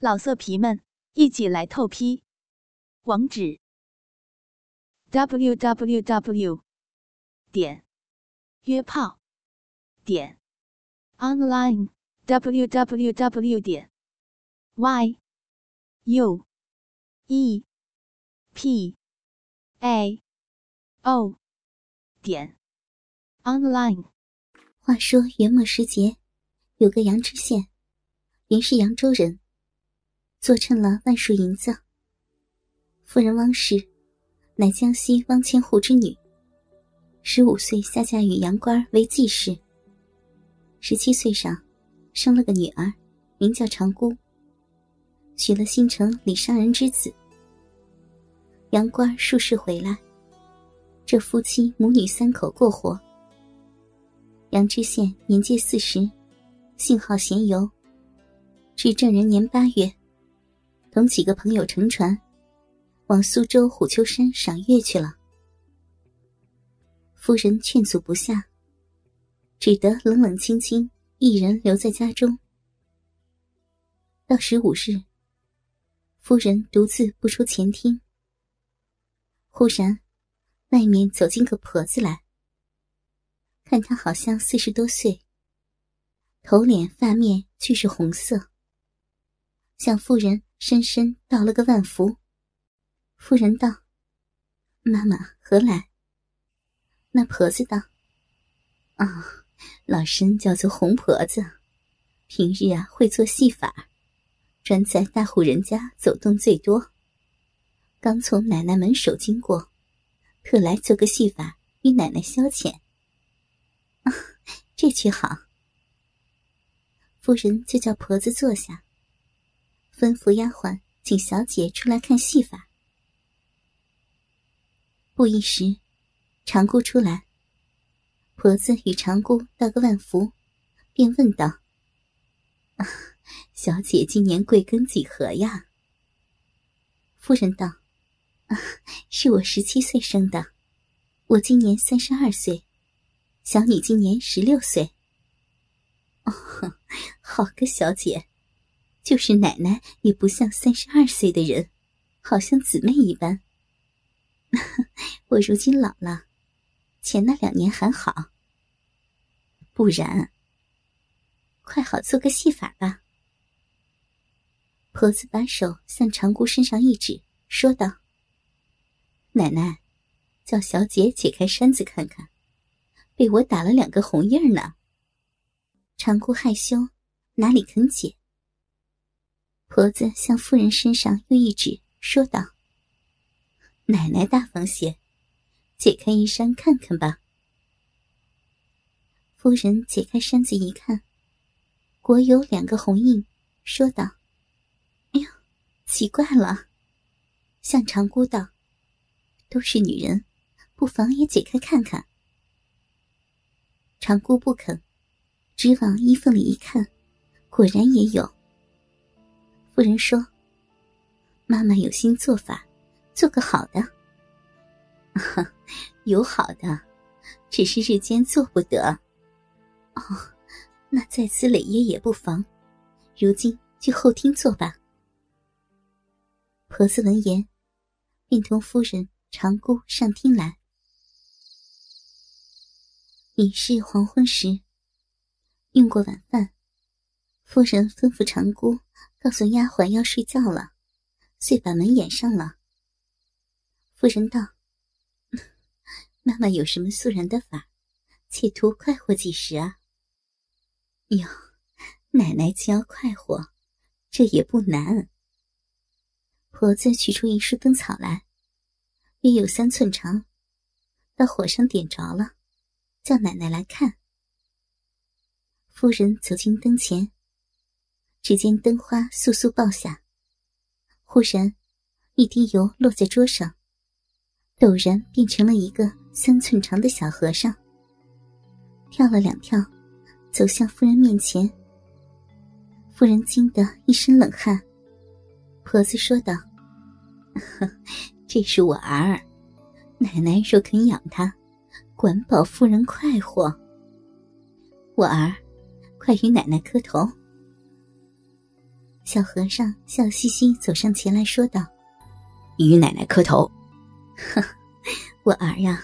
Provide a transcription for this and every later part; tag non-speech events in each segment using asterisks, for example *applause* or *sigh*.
老色皮们，一起来透批！网址：w w w 点约炮点 online w w w 点 y u e p a o 点 online。话说元末时节，有个杨知县，原是扬州人。做成了万数银子。夫人汪氏，乃江西汪千户之女。十五岁下嫁与杨官为继室。十七岁上，生了个女儿，名叫长姑。娶了新城李商人之子。杨官数世回来，这夫妻母女三口过活。杨知县年届四十，性好闲游。至正人年八月。同几个朋友乘船，往苏州虎丘山赏月去了。夫人劝阻不下，只得冷冷清清一人留在家中。到十五日，夫人独自不出前厅。忽然，外面走进个婆子来，看她好像四十多岁，头脸发面俱是红色，向夫人。深深道了个万福。夫人道：“妈妈何来？”那婆子道：“啊，老身叫做红婆子，平日啊会做戏法，专在大户人家走动最多。刚从奶奶门首经过，特来做个戏法与奶奶消遣。啊，这句好。”夫人就叫婆子坐下。吩咐丫鬟请小姐出来看戏法。不一时，长姑出来。婆子与长姑道个万福，便问道：“，小姐今年贵庚几何呀？”夫人道：“，是我十七岁生的，我今年三十二岁，小女今年十六岁。”哦，好个小姐！就是奶奶也不像三十二岁的人，好像姊妹一般。*laughs* 我如今老了，前那两年还好。不然，快好做个戏法吧。婆子把手向长姑身上一指，说道：“奶奶，叫小姐解开衫子看看，被我打了两个红印呢。”长姑害羞，哪里肯解。婆子向夫人身上又一指，说道：“奶奶大方些，解开衣衫看看吧。”夫人解开衫子一看，果有两个红印，说道：“哎呦，奇怪了。”向长姑道：“都是女人，不妨也解开看看。”长姑不肯，只往衣缝里一看，果然也有。夫人说：“妈妈有心做法，做个好的。*laughs* 有好的，只是日间做不得。哦，那在此累夜也不妨。如今就后厅做吧。”婆子闻言，便同夫人、长姑上厅来。已是黄昏时，用过晚饭，夫人吩咐长姑。告诉丫鬟要睡觉了，遂把门掩上了。夫人道：“妈妈有什么肃然的法，企图快活几时啊？”哟，奶奶既要快活，这也不难。婆子取出一束灯草来，约有三寸长，到火上点着了，叫奶奶来看。夫人走进灯前。只见灯花簌簌爆下，忽然，一滴油落在桌上，陡然变成了一个三寸长的小和尚。跳了两跳，走向夫人面前。夫人惊得一身冷汗。婆子说道：“ *laughs* 这是我儿，奶奶若肯养他，管保夫人快活。我儿，快与奶奶磕头。”小和尚笑嘻嘻走上前来说道：“与奶奶磕头。呵，我儿呀，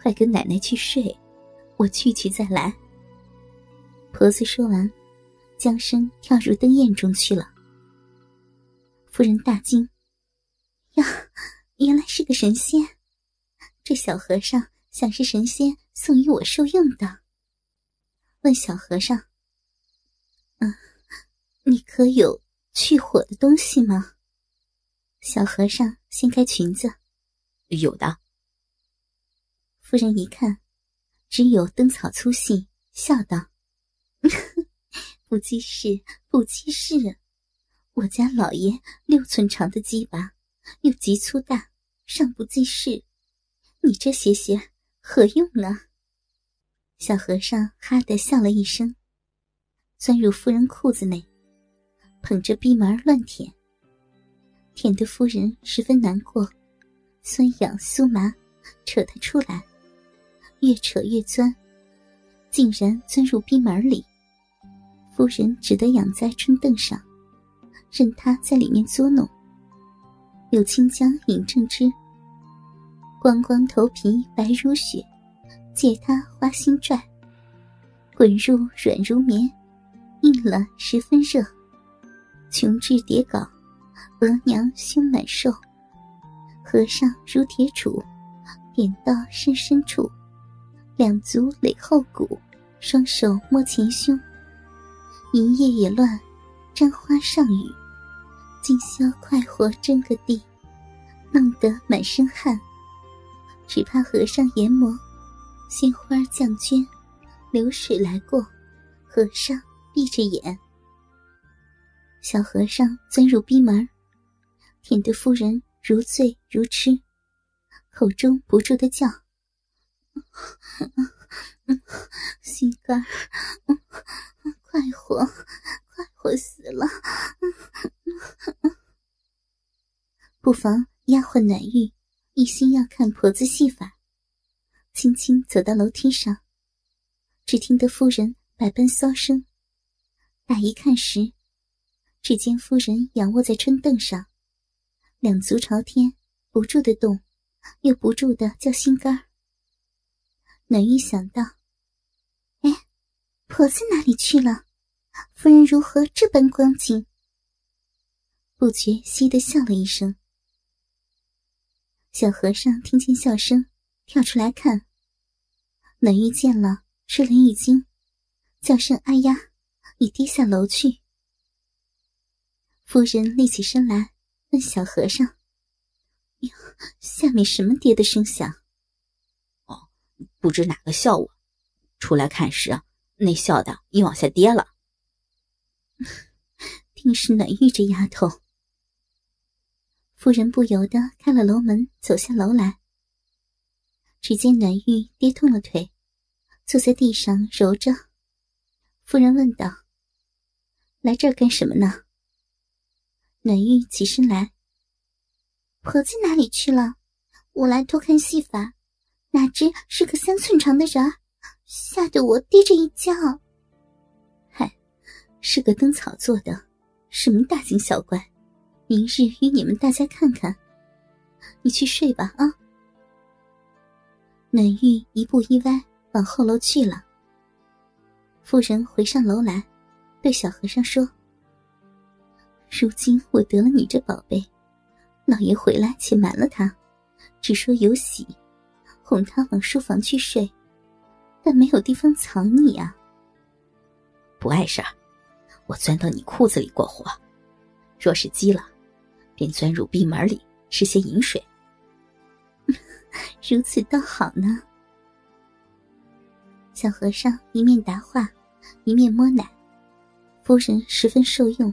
快跟奶奶去睡，我去去再来。”婆子说完，将身跳入灯焰中去了。夫人大惊：“呀，原来是个神仙！这小和尚想是神仙送与我受用的。”问小和尚：“嗯，你可有？”去火的东西吗？小和尚掀开裙子，有的。夫人一看，只有灯草粗细，笑道：“ *laughs* 不济事，不济事。我家老爷六寸长的鸡巴，又极粗大，尚不济事。你这些些何用啊？”小和尚哈的笑了一声，钻入夫人裤子内。捧着逼门乱舔，舔得夫人十分难过，酸痒酥麻，扯他出来，越扯越钻，竟然钻入逼门里。夫人只得仰在春凳上，任他在里面作弄。柳青江饮正之，光光头皮白如雪，借他花心拽，滚入软如棉，硬了十分热。琼脂叠稿，额娘胸满瘦。和尚如铁杵，点到深深处。两足垒后骨，双手摸前胸。一叶也乱，沾花上雨。今宵快活争个地，弄得满身汗。只怕和尚研磨，鲜花降捐，流水来过。和尚闭着眼。小和尚钻入逼门，舔得夫人如醉如痴，口中不住的叫：“心肝，快活，快活死了！”不妨丫鬟暖玉一心要看婆子戏法，轻轻走到楼梯上，只听得夫人百般骚声，打一看时。只见夫人仰卧在春凳上，两足朝天，不住的动，又不住的叫心肝。暖玉想到：“哎，婆子哪里去了？夫人如何这般光景？”不觉嘻的笑了一声。小和尚听见笑声，跳出来看。暖玉见了，吃了一惊，叫声“哎呀”，已跌下楼去。夫人立起身来，问小和尚：“呀，下面什么跌的声响？”“哦，不知哪个笑我。出来看时，那笑的已往下跌了。*laughs* 定是暖玉这丫头。”夫人不由得开了楼门，走下楼来。只见暖玉跌痛了腿，坐在地上揉着。夫人问道：“来这儿干什么呢？”暖玉起身来，婆子哪里去了？我来偷看戏法，哪知是个三寸长的人，吓得我跌着一跤。嗨，是个灯草做的，什么大惊小怪？明日与你们大家看看。你去睡吧，啊！暖玉一步一歪往后楼去了。夫人回上楼来，对小和尚说。如今我得了你这宝贝，老爷回来且瞒了他，只说有喜，哄他往书房去睡，但没有地方藏你啊。不碍事儿，我钻到你裤子里过活，若是急了，便钻入闭门里吃些饮水。*laughs* 如此倒好呢。小和尚一面答话，一面摸奶，夫人十分受用。